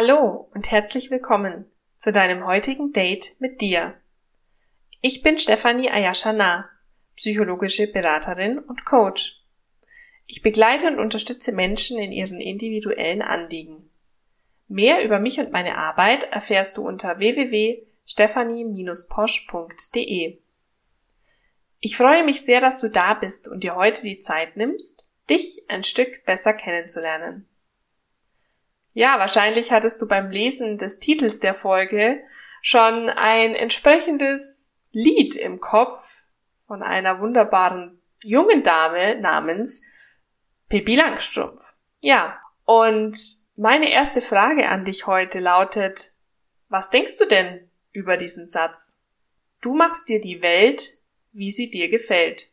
Hallo und herzlich willkommen zu deinem heutigen Date mit dir. Ich bin Stefanie Ayashana, psychologische Beraterin und Coach. Ich begleite und unterstütze Menschen in ihren individuellen Anliegen. Mehr über mich und meine Arbeit erfährst du unter www.stefanie-posch.de. Ich freue mich sehr, dass du da bist und dir heute die Zeit nimmst, dich ein Stück besser kennenzulernen. Ja, wahrscheinlich hattest du beim Lesen des Titels der Folge schon ein entsprechendes Lied im Kopf von einer wunderbaren jungen Dame namens Pippi Langstrumpf. Ja, und meine erste Frage an dich heute lautet, was denkst du denn über diesen Satz? Du machst dir die Welt, wie sie dir gefällt.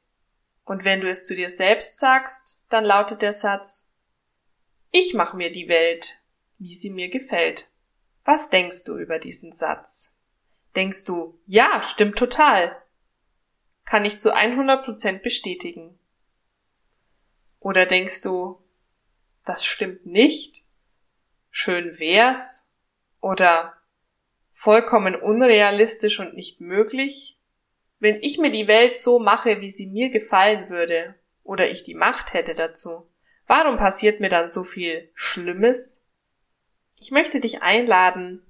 Und wenn du es zu dir selbst sagst, dann lautet der Satz, ich mach mir die Welt, wie sie mir gefällt. Was denkst du über diesen Satz? Denkst du, ja, stimmt total. Kann ich zu 100 Prozent bestätigen. Oder denkst du, das stimmt nicht? Schön wär's? Oder vollkommen unrealistisch und nicht möglich? Wenn ich mir die Welt so mache, wie sie mir gefallen würde, oder ich die Macht hätte dazu, warum passiert mir dann so viel Schlimmes? Ich möchte dich einladen,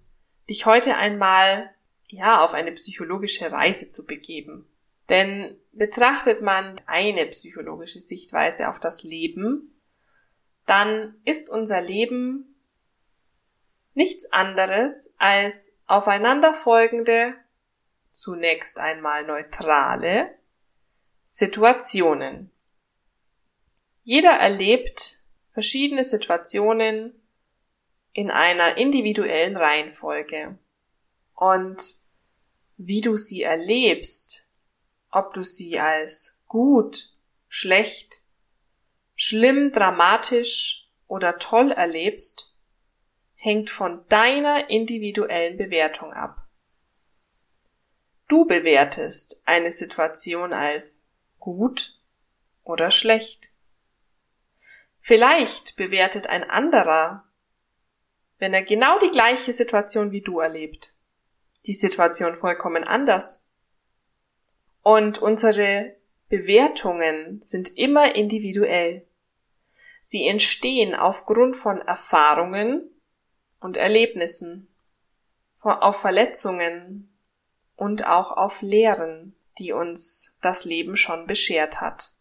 dich heute einmal, ja, auf eine psychologische Reise zu begeben. Denn betrachtet man eine psychologische Sichtweise auf das Leben, dann ist unser Leben nichts anderes als aufeinanderfolgende, zunächst einmal neutrale Situationen. Jeder erlebt verschiedene Situationen in einer individuellen Reihenfolge. Und wie du sie erlebst, ob du sie als gut, schlecht, schlimm, dramatisch oder toll erlebst, hängt von deiner individuellen Bewertung ab. Du bewertest eine Situation als gut oder schlecht. Vielleicht bewertet ein anderer wenn er genau die gleiche Situation wie du erlebt. Die Situation vollkommen anders. Und unsere Bewertungen sind immer individuell. Sie entstehen aufgrund von Erfahrungen und Erlebnissen, auf Verletzungen und auch auf Lehren, die uns das Leben schon beschert hat.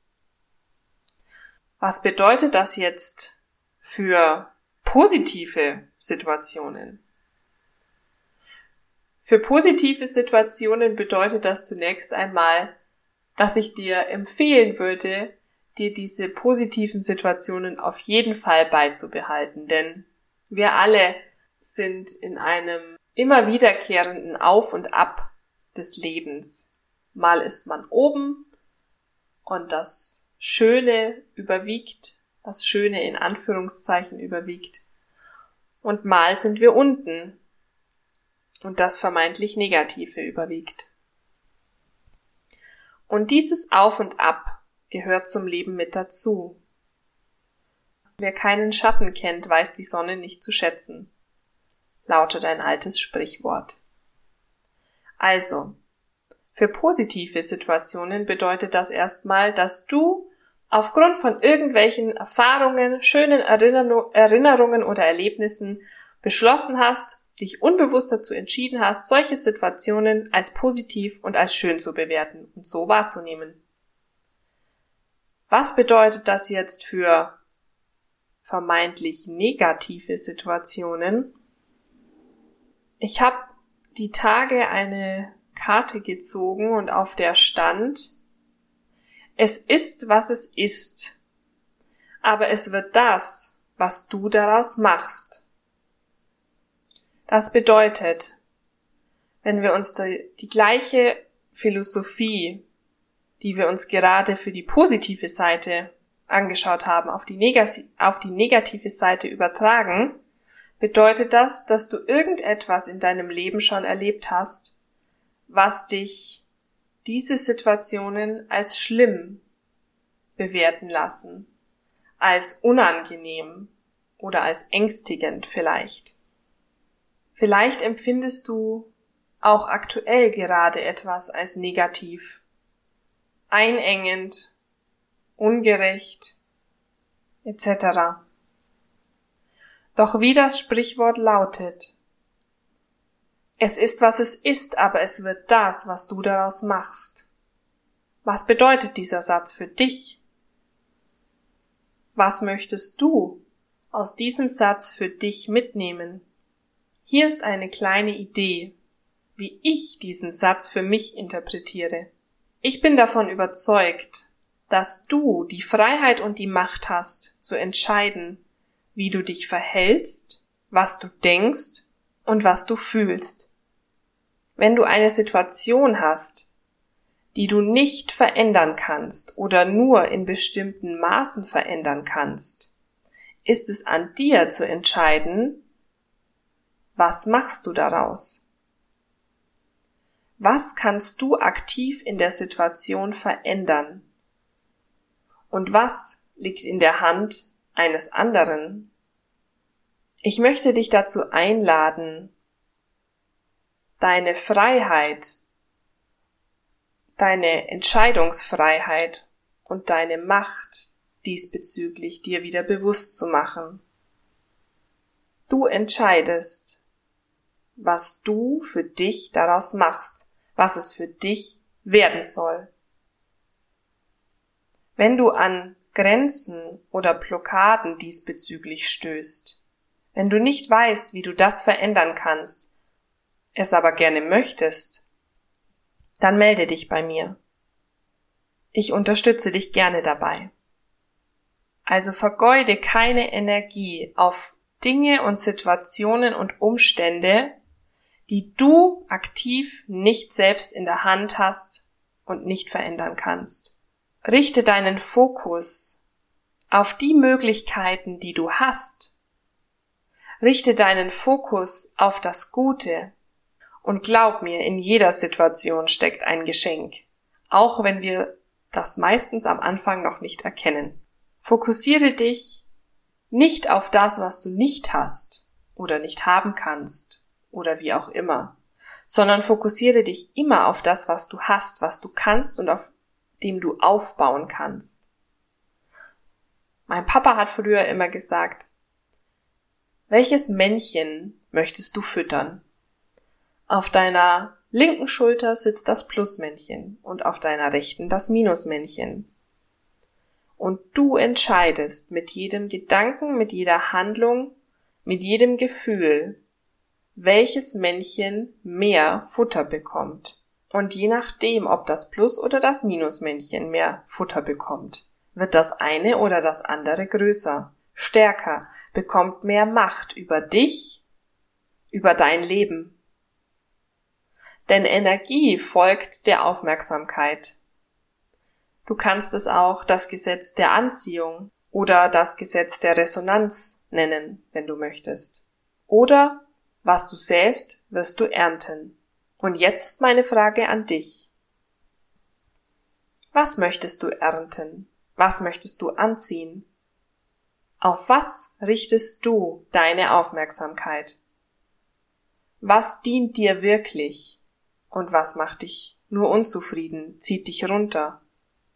Was bedeutet das jetzt für positive Situationen. Für positive Situationen bedeutet das zunächst einmal, dass ich dir empfehlen würde, dir diese positiven Situationen auf jeden Fall beizubehalten, denn wir alle sind in einem immer wiederkehrenden Auf und Ab des Lebens. Mal ist man oben und das Schöne überwiegt, das Schöne in Anführungszeichen überwiegt und mal sind wir unten und das vermeintlich Negative überwiegt. Und dieses Auf und Ab gehört zum Leben mit dazu. Wer keinen Schatten kennt, weiß die Sonne nicht zu schätzen, lautet ein altes Sprichwort. Also, für positive Situationen bedeutet das erstmal, dass du aufgrund von irgendwelchen Erfahrungen, schönen Erinnerungen oder Erlebnissen beschlossen hast, dich unbewusst dazu entschieden hast, solche Situationen als positiv und als schön zu bewerten und so wahrzunehmen. Was bedeutet das jetzt für vermeintlich negative Situationen? Ich habe die Tage eine Karte gezogen und auf der stand es ist, was es ist. Aber es wird das, was du daraus machst. Das bedeutet, wenn wir uns die, die gleiche Philosophie, die wir uns gerade für die positive Seite angeschaut haben, auf die, auf die negative Seite übertragen, bedeutet das, dass du irgendetwas in deinem Leben schon erlebt hast, was dich diese Situationen als schlimm bewerten lassen, als unangenehm oder als ängstigend vielleicht. Vielleicht empfindest du auch aktuell gerade etwas als negativ, einengend, ungerecht etc. Doch wie das Sprichwort lautet, es ist, was es ist, aber es wird das, was du daraus machst. Was bedeutet dieser Satz für dich? Was möchtest du aus diesem Satz für dich mitnehmen? Hier ist eine kleine Idee, wie ich diesen Satz für mich interpretiere. Ich bin davon überzeugt, dass du die Freiheit und die Macht hast, zu entscheiden, wie du dich verhältst, was du denkst und was du fühlst. Wenn du eine Situation hast, die du nicht verändern kannst oder nur in bestimmten Maßen verändern kannst, ist es an dir zu entscheiden, was machst du daraus? Was kannst du aktiv in der Situation verändern? Und was liegt in der Hand eines anderen? Ich möchte dich dazu einladen, deine Freiheit, deine Entscheidungsfreiheit und deine Macht diesbezüglich dir wieder bewusst zu machen. Du entscheidest, was du für dich daraus machst, was es für dich werden soll. Wenn du an Grenzen oder Blockaden diesbezüglich stößt, wenn du nicht weißt, wie du das verändern kannst, es aber gerne möchtest, dann melde dich bei mir. Ich unterstütze dich gerne dabei. Also vergeude keine Energie auf Dinge und Situationen und Umstände, die du aktiv nicht selbst in der Hand hast und nicht verändern kannst. Richte deinen Fokus auf die Möglichkeiten, die du hast. Richte deinen Fokus auf das Gute, und glaub mir, in jeder Situation steckt ein Geschenk, auch wenn wir das meistens am Anfang noch nicht erkennen. Fokussiere dich nicht auf das, was du nicht hast oder nicht haben kannst oder wie auch immer, sondern fokussiere dich immer auf das, was du hast, was du kannst und auf dem du aufbauen kannst. Mein Papa hat früher immer gesagt, welches Männchen möchtest du füttern? Auf deiner linken Schulter sitzt das Plusmännchen und auf deiner rechten das Minusmännchen. Und du entscheidest mit jedem Gedanken, mit jeder Handlung, mit jedem Gefühl, welches Männchen mehr Futter bekommt. Und je nachdem, ob das Plus- oder das Minusmännchen mehr Futter bekommt, wird das eine oder das andere größer, stärker, bekommt mehr Macht über dich, über dein Leben denn Energie folgt der Aufmerksamkeit. Du kannst es auch das Gesetz der Anziehung oder das Gesetz der Resonanz nennen, wenn du möchtest. Oder was du säst, wirst du ernten. Und jetzt ist meine Frage an dich. Was möchtest du ernten? Was möchtest du anziehen? Auf was richtest du deine Aufmerksamkeit? Was dient dir wirklich? Und was macht dich nur unzufrieden, zieht dich runter?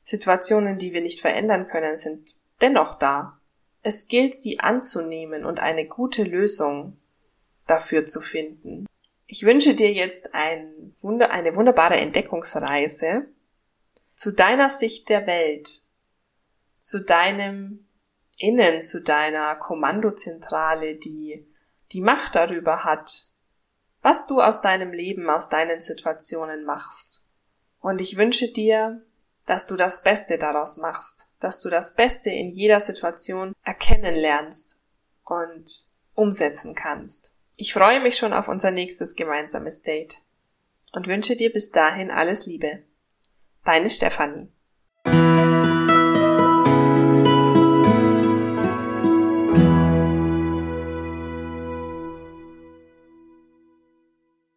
Situationen, die wir nicht verändern können, sind dennoch da. Es gilt, sie anzunehmen und eine gute Lösung dafür zu finden. Ich wünsche dir jetzt ein Wunder, eine wunderbare Entdeckungsreise zu deiner Sicht der Welt, zu deinem Innen, zu deiner Kommandozentrale, die die Macht darüber hat, was du aus deinem Leben, aus deinen Situationen machst. Und ich wünsche dir, dass du das Beste daraus machst, dass du das Beste in jeder Situation erkennen lernst und umsetzen kannst. Ich freue mich schon auf unser nächstes gemeinsames Date und wünsche dir bis dahin alles Liebe. Deine Stefanie.